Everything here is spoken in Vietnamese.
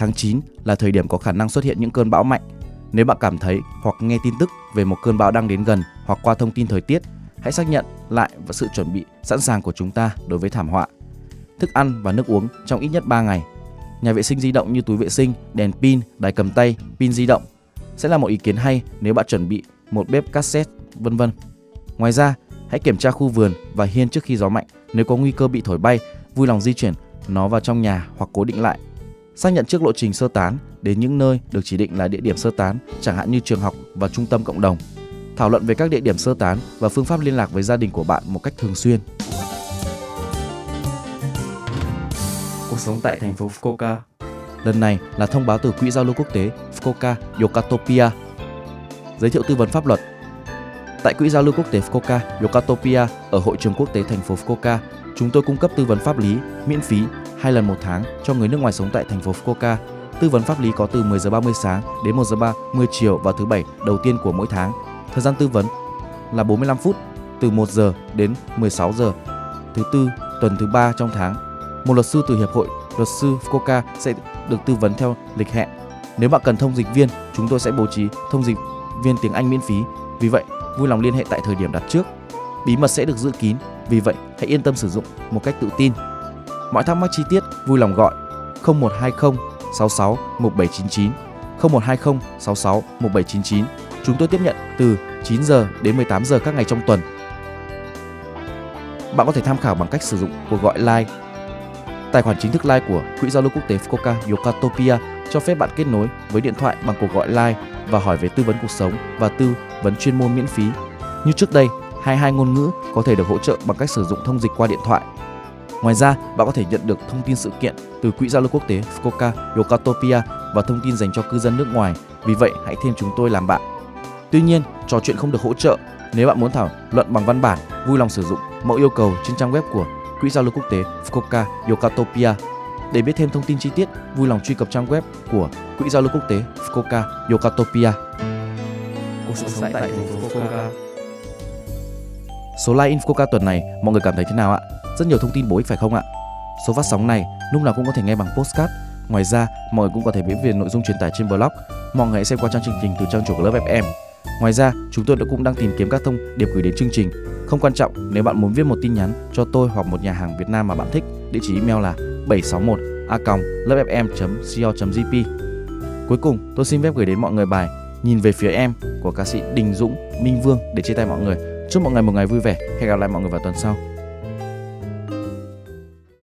Tháng 9 là thời điểm có khả năng xuất hiện những cơn bão mạnh. Nếu bạn cảm thấy hoặc nghe tin tức về một cơn bão đang đến gần hoặc qua thông tin thời tiết, hãy xác nhận lại và sự chuẩn bị sẵn sàng của chúng ta đối với thảm họa. Thức ăn và nước uống trong ít nhất 3 ngày. Nhà vệ sinh di động như túi vệ sinh, đèn pin, đài cầm tay, pin di động sẽ là một ý kiến hay nếu bạn chuẩn bị một bếp cassette, vân vân. Ngoài ra, hãy kiểm tra khu vườn và hiên trước khi gió mạnh. Nếu có nguy cơ bị thổi bay, vui lòng di chuyển nó vào trong nhà hoặc cố định lại. Xác nhận trước lộ trình sơ tán đến những nơi được chỉ định là địa điểm sơ tán, chẳng hạn như trường học và trung tâm cộng đồng. Thảo luận về các địa điểm sơ tán và phương pháp liên lạc với gia đình của bạn một cách thường xuyên. Cuộc sống tại thành phố Fukuoka. Lần này là thông báo từ Quỹ giao lưu quốc tế Fukuoka Yokatopia. Giới thiệu tư vấn pháp luật. Tại Quỹ giao lưu quốc tế Fukuoka Yokatopia ở Hội trường quốc tế thành phố Fukuoka, chúng tôi cung cấp tư vấn pháp lý miễn phí hai lần một tháng cho người nước ngoài sống tại thành phố Fukuoka. Tư vấn pháp lý có từ 10 giờ 30 sáng đến 1 giờ 30 chiều vào thứ bảy đầu tiên của mỗi tháng. Thời gian tư vấn là 45 phút từ 1 giờ đến 16 giờ thứ tư tuần thứ ba trong tháng. Một luật sư từ hiệp hội luật sư Fukuoka sẽ được tư vấn theo lịch hẹn. Nếu bạn cần thông dịch viên, chúng tôi sẽ bố trí thông dịch viên tiếng Anh miễn phí. Vì vậy, vui lòng liên hệ tại thời điểm đặt trước. Bí mật sẽ được giữ kín, vì vậy hãy yên tâm sử dụng một cách tự tin. Mọi thắc mắc chi tiết vui lòng gọi 0120 66 1799 0120 66 1799. Chúng tôi tiếp nhận từ 9 giờ đến 18 giờ các ngày trong tuần. Bạn có thể tham khảo bằng cách sử dụng cuộc gọi live. Tài khoản chính thức live của Quỹ giao lưu quốc tế Fukuoka Yokatopia cho phép bạn kết nối với điện thoại bằng cuộc gọi live và hỏi về tư vấn cuộc sống và tư vấn chuyên môn miễn phí. Như trước đây, 22 ngôn ngữ có thể được hỗ trợ bằng cách sử dụng thông dịch qua điện thoại. Ngoài ra, bạn có thể nhận được thông tin sự kiện từ Quỹ giao lưu quốc tế Fukuoka Yokatopia và thông tin dành cho cư dân nước ngoài. Vì vậy, hãy thêm chúng tôi làm bạn. Tuy nhiên, trò chuyện không được hỗ trợ. Nếu bạn muốn thảo luận bằng văn bản, vui lòng sử dụng mẫu yêu cầu trên trang web của Quỹ giao lưu quốc tế Fukuoka Yokatopia. Để biết thêm thông tin chi tiết, vui lòng truy cập trang web của Quỹ giao lưu quốc tế Fukuoka Yokatopia. Cuộc sống tại thành phố Fukuoka. Số like Infoca tuần này mọi người cảm thấy thế nào ạ? Rất nhiều thông tin bổ ích phải không ạ? Số phát sóng này lúc nào cũng có thể nghe bằng postcard. Ngoài ra, mọi người cũng có thể biết về nội dung truyền tải trên blog. Mọi người hãy xem qua trang chương trình từ trang chủ của lớp FM. Ngoài ra, chúng tôi đã cũng đang tìm kiếm các thông điệp gửi đến chương trình. Không quan trọng, nếu bạn muốn viết một tin nhắn cho tôi hoặc một nhà hàng Việt Nam mà bạn thích, địa chỉ email là 761 a lớpfm.co.jp. Cuối cùng, tôi xin phép gửi đến mọi người bài Nhìn về phía em của ca sĩ Đình Dũng, Minh Vương để chia tay mọi người. Chúc mọi người một ngày vui vẻ. Hẹn gặp lại mọi người vào tuần sau.